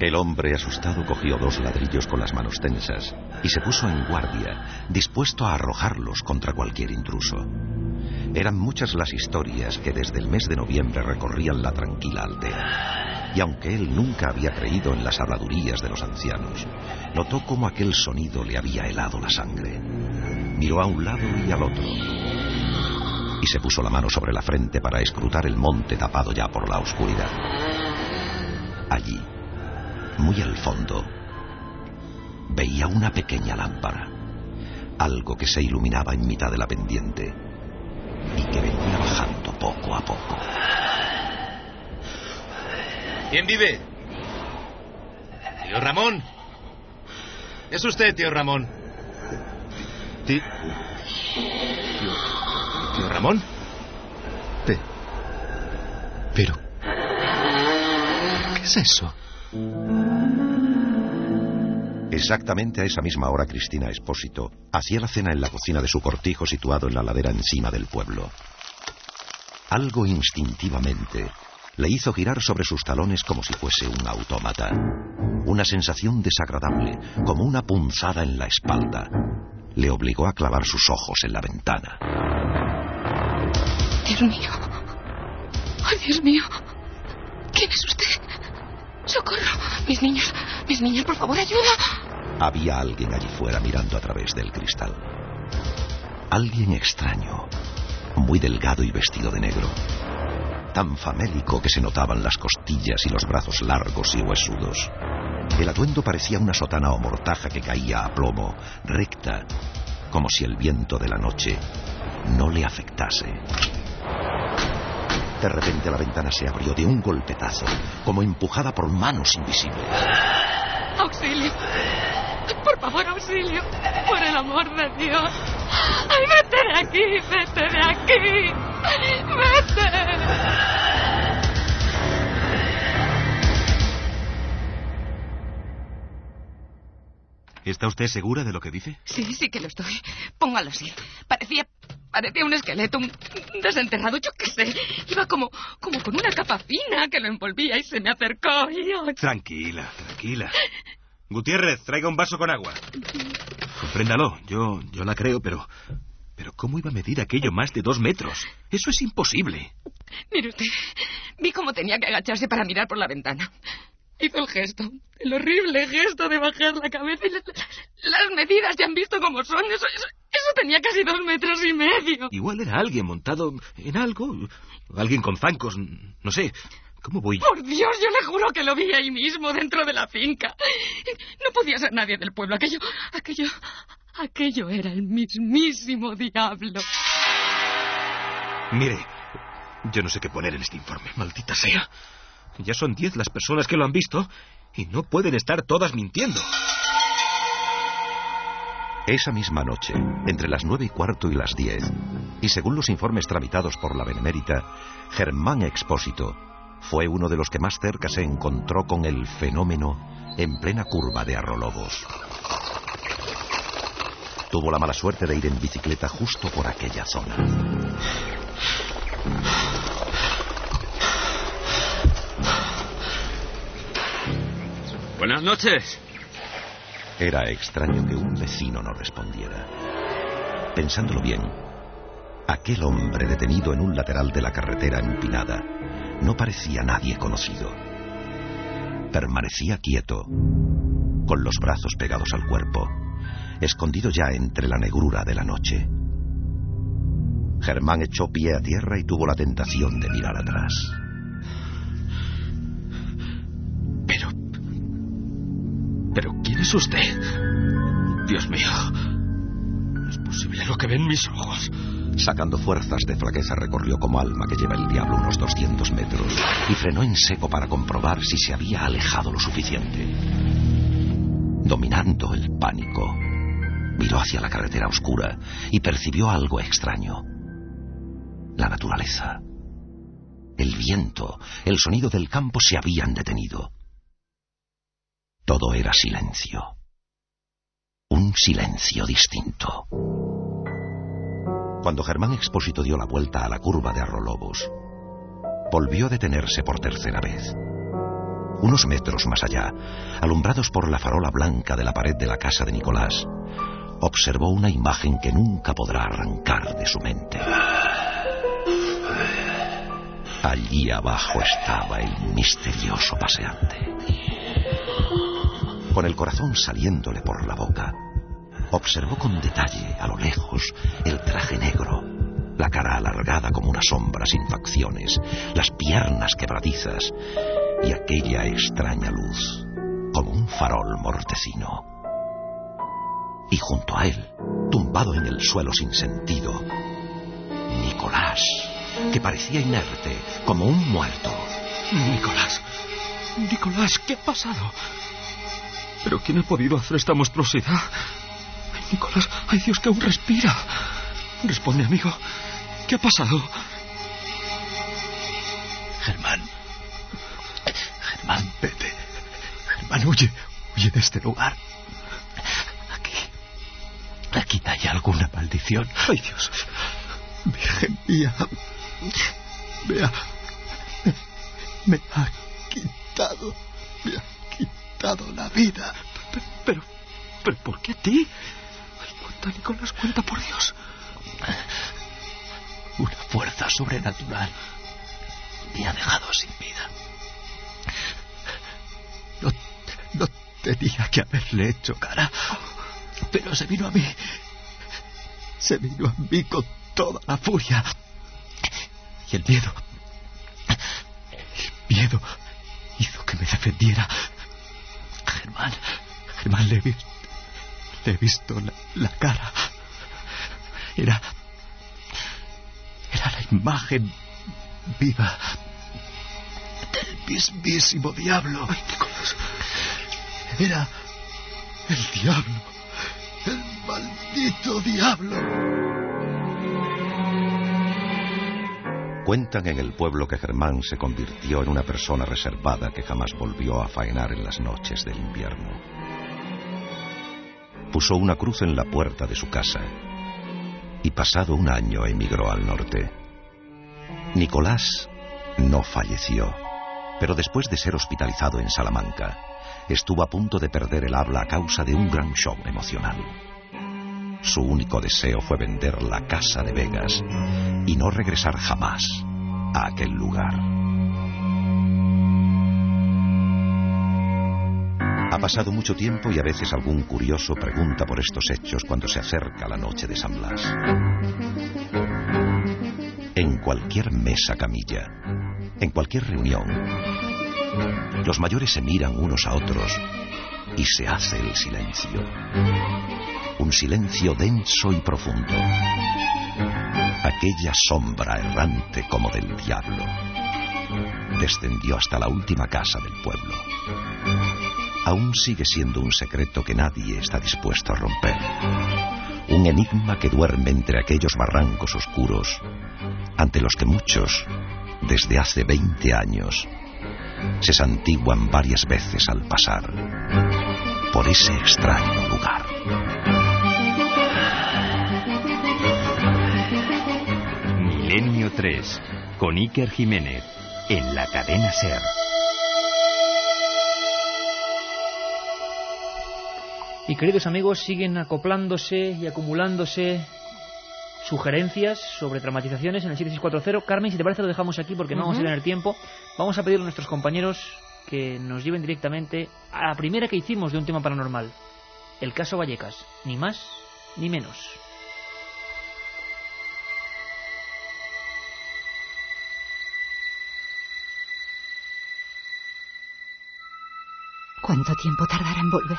El hombre asustado cogió dos ladrillos con las manos tensas y se puso en guardia, dispuesto a arrojarlos contra cualquier intruso. Eran muchas las historias que desde el mes de noviembre recorrían la tranquila aldea. Y aunque él nunca había creído en las habladurías de los ancianos, notó cómo aquel sonido le había helado la sangre. Miró a un lado y al otro, y se puso la mano sobre la frente para escrutar el monte tapado ya por la oscuridad. Allí, muy al fondo, veía una pequeña lámpara, algo que se iluminaba en mitad de la pendiente y que venía bajando poco a poco. ¿Quién vive? Tío Ramón. Es usted, tío Ramón. Tío... ¿Tío Ramón? Pero... ¿Qué es eso? Exactamente a esa misma hora Cristina Espósito hacía la cena en la cocina de su cortijo situado en la ladera encima del pueblo. Algo instintivamente le hizo girar sobre sus talones como si fuese un autómata. Una sensación desagradable, como una punzada en la espalda, le obligó a clavar sus ojos en la ventana. Dios mío. ¡Ay, Dios mío! ¿Quién es usted? ¡Socorro! Mis niños, mis niños, por favor, ayuda. Había alguien allí fuera mirando a través del cristal. Alguien extraño, muy delgado y vestido de negro. Tan famélico que se notaban las costillas y los brazos largos y huesudos. El atuendo parecía una sotana o mortaja que caía a plomo, recta, como si el viento de la noche no le afectase. De repente la ventana se abrió de un golpetazo, como empujada por manos invisibles. ¡Auxilio! Por favor, auxilio. Por el amor de Dios. ¡Ay, vete de aquí! ¡Vete de aquí! ¡Vete! ¿Está usted segura de lo que dice? Sí, sí que lo estoy. Póngalo así. Parecía. Parecía un esqueleto, un desenterrado, yo qué sé. Iba como, como con una capa fina que lo envolvía y se me acercó y... oh, Tranquila, tranquila. Gutiérrez, traiga un vaso con agua. Compréndalo, yo, yo la creo, pero... Pero ¿cómo iba a medir aquello más de dos metros? Eso es imposible. Mire usted, vi cómo tenía que agacharse para mirar por la ventana. Hizo el gesto, el horrible gesto de bajar la cabeza y la- las medidas ya han visto cómo son. Eso, eso, eso tenía casi dos metros y medio. Igual era alguien montado en algo. Alguien con zancos, no sé. ¿Cómo voy? Por Dios, yo le juro que lo vi ahí mismo, dentro de la finca. No podía ser nadie del pueblo. Aquello, aquello, aquello era el mismísimo diablo. Mire, yo no sé qué poner en este informe, maldita sea. Ya son diez las personas que lo han visto y no pueden estar todas mintiendo. Esa misma noche, entre las nueve y cuarto y las diez, y según los informes tramitados por la Benemérita, Germán Expósito fue uno de los que más cerca se encontró con el fenómeno en plena curva de Arrolobos. Tuvo la mala suerte de ir en bicicleta justo por aquella zona. Buenas noches. Era extraño que un vecino no respondiera. Pensándolo bien, aquel hombre detenido en un lateral de la carretera empinada no parecía nadie conocido. Permanecía quieto, con los brazos pegados al cuerpo, escondido ya entre la negrura de la noche. Germán echó pie a tierra y tuvo la tentación de mirar atrás. ¿Pero quién es usted? Dios mío. ¿No es posible lo que ven mis ojos? Sacando fuerzas de flaqueza recorrió como alma que lleva el diablo unos 200 metros y frenó en seco para comprobar si se había alejado lo suficiente. Dominando el pánico, miró hacia la carretera oscura y percibió algo extraño. La naturaleza, el viento, el sonido del campo se habían detenido. Todo era silencio. Un silencio distinto. Cuando Germán Expósito dio la vuelta a la curva de Arrolobos, volvió a detenerse por tercera vez. Unos metros más allá, alumbrados por la farola blanca de la pared de la casa de Nicolás, observó una imagen que nunca podrá arrancar de su mente. Allí abajo estaba el misterioso paseante. Con el corazón saliéndole por la boca, observó con detalle a lo lejos el traje negro, la cara alargada como una sombra sin facciones, las piernas quebradizas y aquella extraña luz como un farol mortecino. Y junto a él, tumbado en el suelo sin sentido, Nicolás, que parecía inerte como un muerto. Nicolás. Nicolás, ¿qué ha pasado? ¿Pero quién ha podido hacer esta monstruosidad? Ay, Nicolás, ay Dios, que aún respira. Responde, amigo. ¿Qué ha pasado? Germán. Germán, vete. Germán, huye. Huye de este lugar. Aquí. Aquí hay alguna maldición. Ay, Dios. Virgen mía. Me ha. Me ha quitado. Me ha quitado la vida. Pero, pero, pero ¿por qué a ti? Ay, cuenta, Nicolás, cuenta por Dios. Una fuerza sobrenatural me ha dejado sin vida. No, no tenía que haberle hecho cara. Pero se vino a mí. Se vino a mí con toda la furia. Y el miedo... El miedo hizo que me defendiera. Germán, Germán, le he visto, le he visto la, la cara. Era... Era la imagen viva del mismísimo diablo. Ay. Era el diablo. El maldito diablo. Cuentan en el pueblo que Germán se convirtió en una persona reservada que jamás volvió a faenar en las noches del invierno. Puso una cruz en la puerta de su casa y pasado un año emigró al norte. Nicolás no falleció, pero después de ser hospitalizado en Salamanca, estuvo a punto de perder el habla a causa de un gran shock emocional. Su único deseo fue vender la casa de Vegas y no regresar jamás a aquel lugar. Ha pasado mucho tiempo y a veces algún curioso pregunta por estos hechos cuando se acerca la noche de San Blas. En cualquier mesa camilla, en cualquier reunión, los mayores se miran unos a otros y se hace el silencio. Un silencio denso y profundo. Aquella sombra errante como del diablo descendió hasta la última casa del pueblo. Aún sigue siendo un secreto que nadie está dispuesto a romper. Un enigma que duerme entre aquellos barrancos oscuros ante los que muchos, desde hace 20 años, se santiguan varias veces al pasar por ese extraño Milenio 3, con Iker Jiménez, en la cadena Ser. Y queridos amigos, siguen acoplándose y acumulándose sugerencias sobre dramatizaciones en el 7640. Carmen, si te parece lo dejamos aquí porque no vamos a tener tiempo. Vamos a pedir a nuestros compañeros que nos lleven directamente a la primera que hicimos de un tema paranormal. El caso Vallecas. Ni más ni menos. ¿Cuánto tiempo tardará en volver?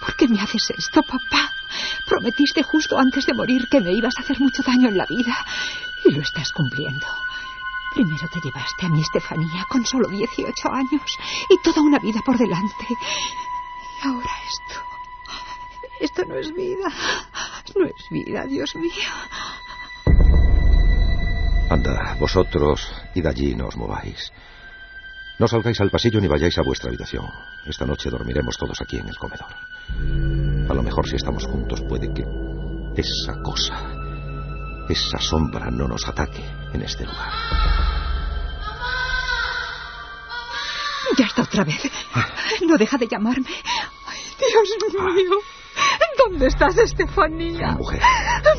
¿Por qué me haces esto, papá? Prometiste justo antes de morir que me ibas a hacer mucho daño en la vida. Y lo estás cumpliendo. Primero te llevaste a mi Estefanía con solo 18 años y toda una vida por delante. Y ahora esto. Esto no es vida. No es vida, Dios mío. Anda, vosotros, id allí no os mováis. No salgáis al pasillo ni vayáis a vuestra habitación. Esta noche dormiremos todos aquí en el comedor. A lo mejor si estamos juntos puede que esa cosa, esa sombra no nos ataque en este lugar. Ya está otra vez. No deja de llamarme. Ay, Dios mío. [laughs] ¿Dónde estás, Estefanía? Mujer.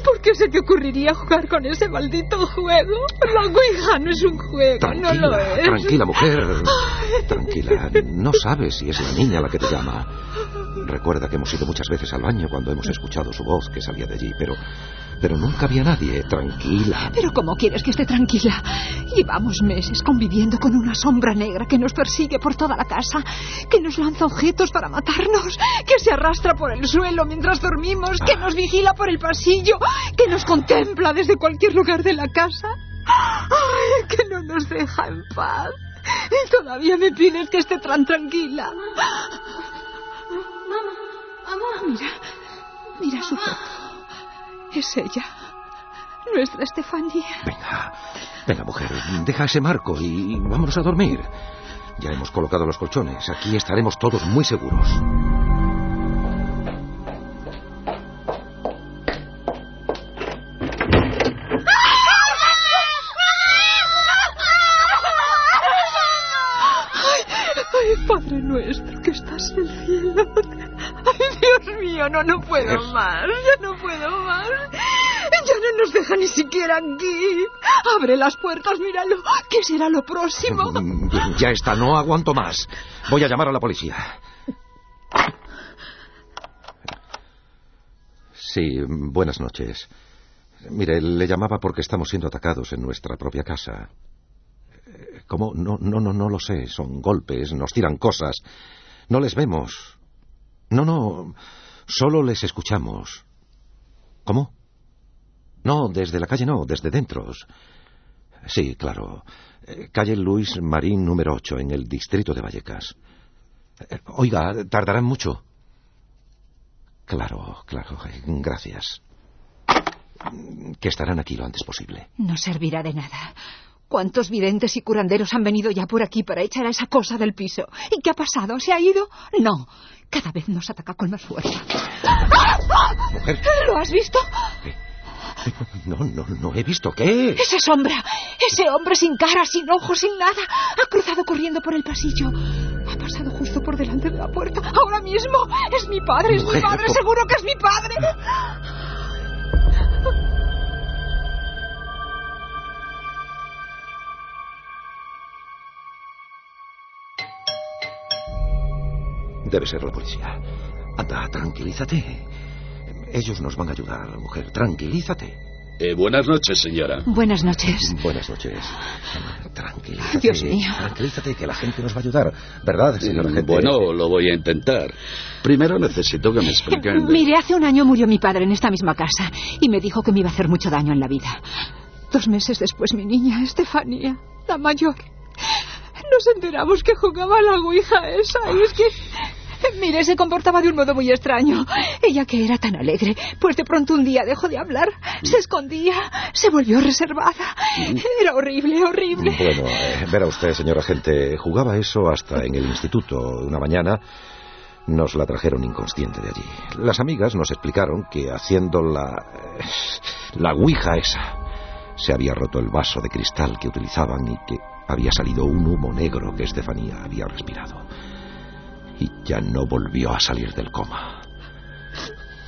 ¿Por qué se te ocurriría jugar con ese maldito juego? La Ouija no es un juego, no lo es. Tranquila, mujer. Tranquila. No sabes si es la niña la que te llama. Recuerda que hemos ido muchas veces al baño cuando hemos escuchado su voz que salía de allí, pero pero nunca había nadie. Tranquila. ¿Pero cómo quieres que esté tranquila? Llevamos meses conviviendo con una sombra negra que nos persigue por toda la casa, que nos lanza objetos para matarnos, que se arrastra por el suelo mientras dormimos, que nos vigila por el pasillo, que nos contempla desde cualquier lugar de la casa. Ay, que no nos deja en paz. Y todavía me pides que esté tan tranquila. Mira, mira su foto. Es ella. Nuestra Estefanía. Venga, venga, mujer, deja ese marco y vámonos a dormir. Ya hemos colocado los colchones. Aquí estaremos todos muy seguros. Ay, ay, Padre nuestro que estás en el cielo. [laughs] Ay, Dios mío, no, no puedo más. Ya no puedo más. Ya no nos deja ni siquiera aquí. Abre las puertas, míralo. ¿Qué será lo próximo? Bien, ya está, no aguanto más. Voy a llamar a la policía. Sí, buenas noches. Mire, le llamaba porque estamos siendo atacados en nuestra propia casa. Eh, ¿Cómo? No, no, no, no lo sé. Son golpes, nos tiran cosas. No les vemos. No, no. Solo les escuchamos. ¿Cómo? No, desde la calle no, desde dentro. Sí, claro. Eh, calle Luis Marín número 8, en el distrito de Vallecas. Eh, oiga, ¿tardarán mucho? Claro, claro. Gracias. Que estarán aquí lo antes posible. No servirá de nada. ¿Cuántos videntes y curanderos han venido ya por aquí para echar a esa cosa del piso? ¿Y qué ha pasado? ¿Se ha ido? No. Cada vez nos ataca con más fuerza. Mujer. ¿Lo has visto? No, no, no he visto. ¿Qué? Esa sombra. Ese hombre sin cara, sin ojos, sin nada. Ha cruzado corriendo por el pasillo. Ha pasado justo por delante de la puerta. Ahora mismo. Es mi padre, es mi padre. Seguro que es mi padre. Debe ser la policía. Anda, tranquilízate. Ellos nos van a ayudar, mujer. Tranquilízate. Eh, buenas noches, señora. Buenas noches. Buenas noches. Tranquilízate. Dios mío. Tranquilízate, que la gente nos va a ayudar. ¿Verdad, señora gente? Bueno, lo voy a intentar. Primero necesito que me expliquen... [laughs] Mire, hace un año murió mi padre en esta misma casa y me dijo que me iba a hacer mucho daño en la vida. Dos meses después, mi niña, Estefanía, la mayor, nos enteramos que jugaba a la ouija esa y es que... [laughs] Mire, se comportaba de un modo muy extraño. Ella que era tan alegre, pues de pronto un día dejó de hablar, se escondía, se volvió reservada. Era horrible, horrible. Bueno, eh, verá usted, señora gente, jugaba eso hasta en el instituto una mañana. Nos la trajeron inconsciente de allí. Las amigas nos explicaron que haciendo la... eh, la ouija esa, se había roto el vaso de cristal que utilizaban y que había salido un humo negro que Estefanía había respirado. Y ya no volvió a salir del coma.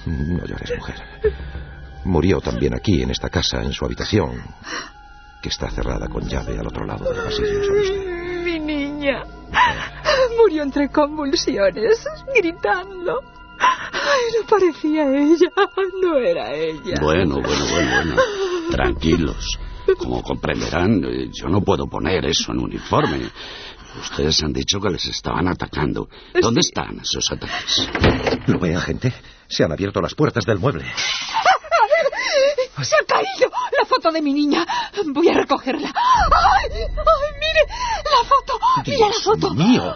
No llores, mujer. Murió también aquí, en esta casa, en su habitación, que está cerrada con llave al otro lado del pasillo, ¿sabe usted? Mi niña murió entre convulsiones, gritando. Ay, no parecía ella, no era ella. Bueno, bueno, bueno, bueno. Tranquilos. Como comprenderán, eh, yo no puedo poner eso en uniforme. Ustedes han dicho que les estaban atacando. ¿Dónde están esos ataques? ¿Lo ve, agente? Se han abierto las puertas del mueble. Se ha caído la foto de mi niña. Voy a recogerla. ¡Ay! ¡Ay, mire! ¡La foto! ¡Mira la foto! mío!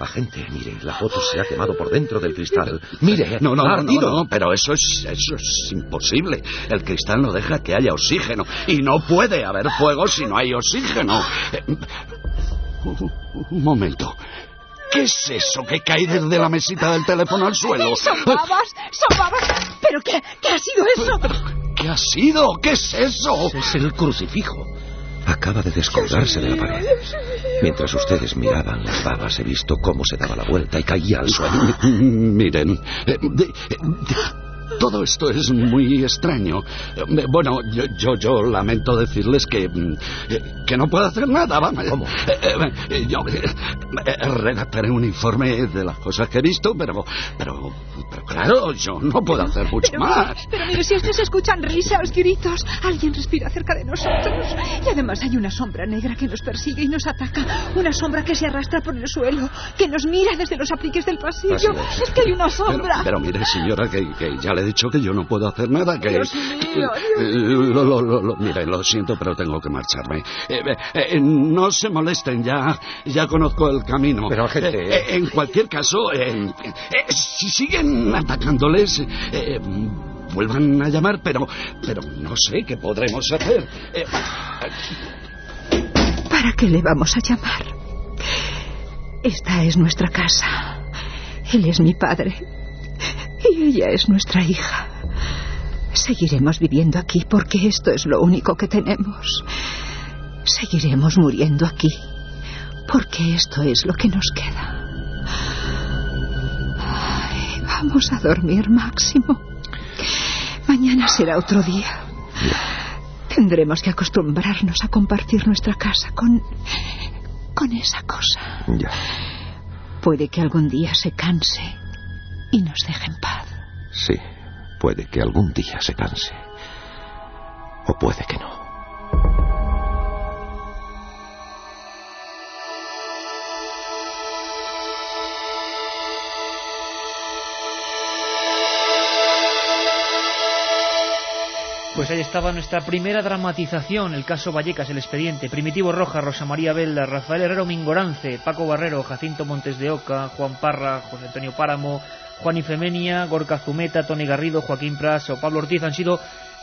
Agente, mire, la foto se ha quemado por dentro del cristal. Mire, No, no, no, no, pero eso es, eso es imposible. El cristal no deja que haya oxígeno. Y no puede haber fuego si no hay oxígeno. Eh, Un un momento. ¿Qué es eso que cae desde la mesita del teléfono al suelo? Son babas, son babas. ¿Pero qué? ¿Qué ha sido eso? ¿Qué ha sido? ¿Qué es eso? Es el crucifijo. Acaba de descolgarse de la pared. Mientras ustedes miraban las babas, he visto cómo se daba la vuelta y caía al suelo. [laughs] Miren, eh, de- de- todo esto es muy extraño. Eh, Bueno, yo, yo, yo lamento decirles que, mm, eh, que no puedo hacer nada. Vamos. ¿Cómo? Eh, yo redactaré un informe de las cosas que he visto, pero, pero, pero claro, yo no puedo hacer mucho más. Pero mire, si estos escuchan risas, gritos, alguien respira cerca de nosotros. Y además hay una sombra negra que nos persigue y nos ataca. Una sombra que se arrastra por el suelo, que nos mira desde los apliques del pasillo. Es. Es que hay una Pero, sombra. pero mire, señora, que, que ya le he dicho que yo no puedo hacer nada, que... Dios mío, que- Dios eh, lo, lo- lo- lo- mire, lo siento, pero tengo que marcharme. Eh, eh, eh, no se molesten, ya, ya conozco el camino. Pero, agente, Eh, eh, en cualquier caso, eh, eh, si siguen atacándoles... eh, Vuelvan a llamar, pero, pero no sé qué podremos hacer. Eh, ¿Para qué le vamos a llamar? Esta es nuestra casa. Él es mi padre. Y ella es nuestra hija. Seguiremos viviendo aquí porque esto es lo único que tenemos. Seguiremos muriendo aquí porque esto es lo que nos queda. Ay, vamos a dormir, Máximo. Mañana será otro día. Tendremos que acostumbrarnos a compartir nuestra casa con. con esa cosa. Ya. Puede que algún día se canse y nos deje en paz. Sí, Puede que algún día se canse. O puede que no. Pues ahí estaba nuestra primera dramatización, el caso Vallecas, el expediente. Primitivo Roja, Rosa María Velda, Rafael Herrero Mingorance, Paco Barrero, Jacinto Montes de Oca, Juan Parra, José Antonio Páramo, Juan Ifemenia, Gorka Zumeta, Tony Garrido, Joaquín Pras o Pablo Ortiz han sido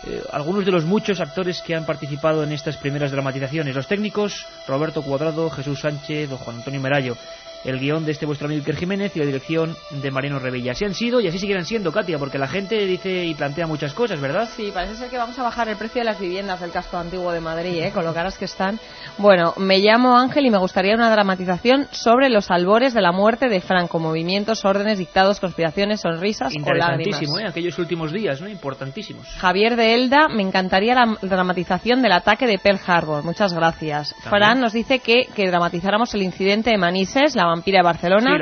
eh, algunos de los muchos actores que han participado en estas primeras dramatizaciones. Los técnicos, Roberto Cuadrado, Jesús Sánchez o Juan Antonio Merayo el guion de este vuestro amigo Iker Jiménez y la dirección de Mariano Revilla. Así han sido y así seguirán siendo, Katia, porque la gente dice y plantea muchas cosas, ¿verdad? Sí, parece ser que vamos a bajar el precio de las viviendas del casco antiguo de Madrid, ¿eh? con lo caras que están. Bueno, me llamo Ángel y me gustaría una dramatización sobre los albores de la muerte de Franco, movimientos, órdenes, dictados, conspiraciones, sonrisas o lágrimas. ¿eh? Aquellos últimos días, ¿no? Importantísimos. Javier de Elda, me encantaría la dramatización del ataque de Pearl Harbor. Muchas gracias. Fran nos dice que, que dramatizáramos el incidente de Manises, la vampira de Barcelona.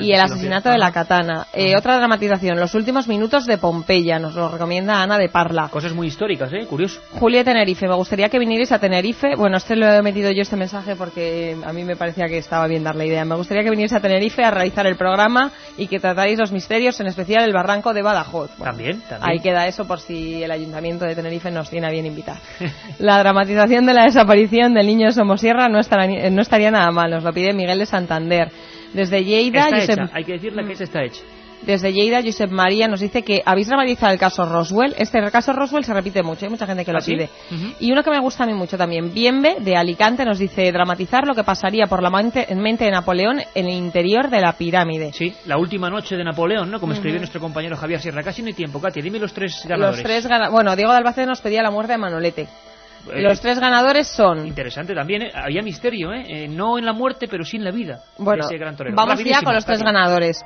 y el asesinato de la katana. Eh, otra dramatización, los últimos minutos de Pompeya, nos lo recomienda Ana de Parla. Cosas muy históricas, ¿eh? Curioso. Julia Tenerife, me gustaría que vinierais a Tenerife. Bueno, este lo he metido yo este mensaje porque a mí me parecía que estaba bien dar la idea. Me gustaría que vinierais a Tenerife a realizar el programa y que tratarais los misterios, en especial el barranco de Badajoz. también, también. Ahí queda eso por si el ayuntamiento de Tenerife nos tiene a bien invitar. [laughs] la dramatización de la desaparición del niño de Somosierra no, no estaría nada mal, nos lo pide Miguel de Santander. Desde Lleida, hay que decirle que ese está hecho. Desde Lleida, Josep María nos dice que habéis dramatizado el caso Roswell. Este caso Roswell se repite mucho, hay mucha gente que lo ¿Ah, pide. Y uno que me gusta a mí mucho también, Bienve, de Alicante, nos dice dramatizar lo que pasaría por la mente, en mente de Napoleón en el interior de la pirámide. Sí, la última noche de Napoleón, ¿no? Como escribió nuestro compañero Javier Sierra. Casi no hay tiempo, Katia. Dime los tres ganadores. Los tres Bueno, Diego de Albacete nos pedía la muerte de Manolete. Eh, los tres ganadores son. Interesante también, ¿eh? había misterio, ¿eh? ¿eh? No en la muerte, pero sí en la vida. Bueno, vamos ya con los tres ganadores.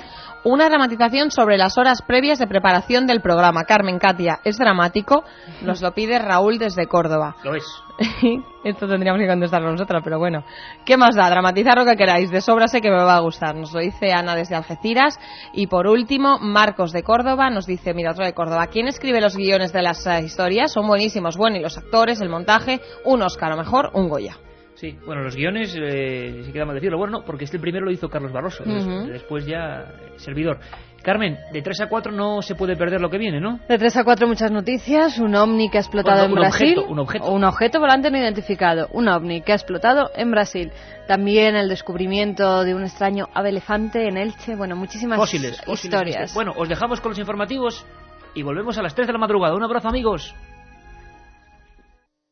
Una dramatización sobre las horas previas de preparación del programa. Carmen Katia, ¿es dramático? Nos lo pide Raúl desde Córdoba. Lo es. [laughs] Esto tendríamos que contestarlo nosotros, pero bueno. ¿Qué más da? Dramatizar lo que queráis. De sobra sé que me va a gustar. Nos lo dice Ana desde Algeciras. Y por último, Marcos de Córdoba nos dice, mira, otro de Córdoba. ¿Quién escribe los guiones de las eh, historias? Son buenísimos. Bueno, y los actores, el montaje, un Oscar, o mejor, un Goya. Sí, bueno, los guiones, eh, si queda mal decirlo, bueno, no, porque este primero lo hizo Carlos Barroso, después ya servidor. Carmen, de 3 a 4 no se puede perder lo que viene, ¿no? De 3 a 4 muchas noticias. Un ovni que ha explotado en Brasil. un objeto. Un objeto volante no identificado. Un ovni que ha explotado en Brasil. También el descubrimiento de un extraño ave elefante en Elche. Bueno, muchísimas fósiles, historias. Bueno, os dejamos con los informativos y volvemos a las 3 de la madrugada. Un abrazo, amigos.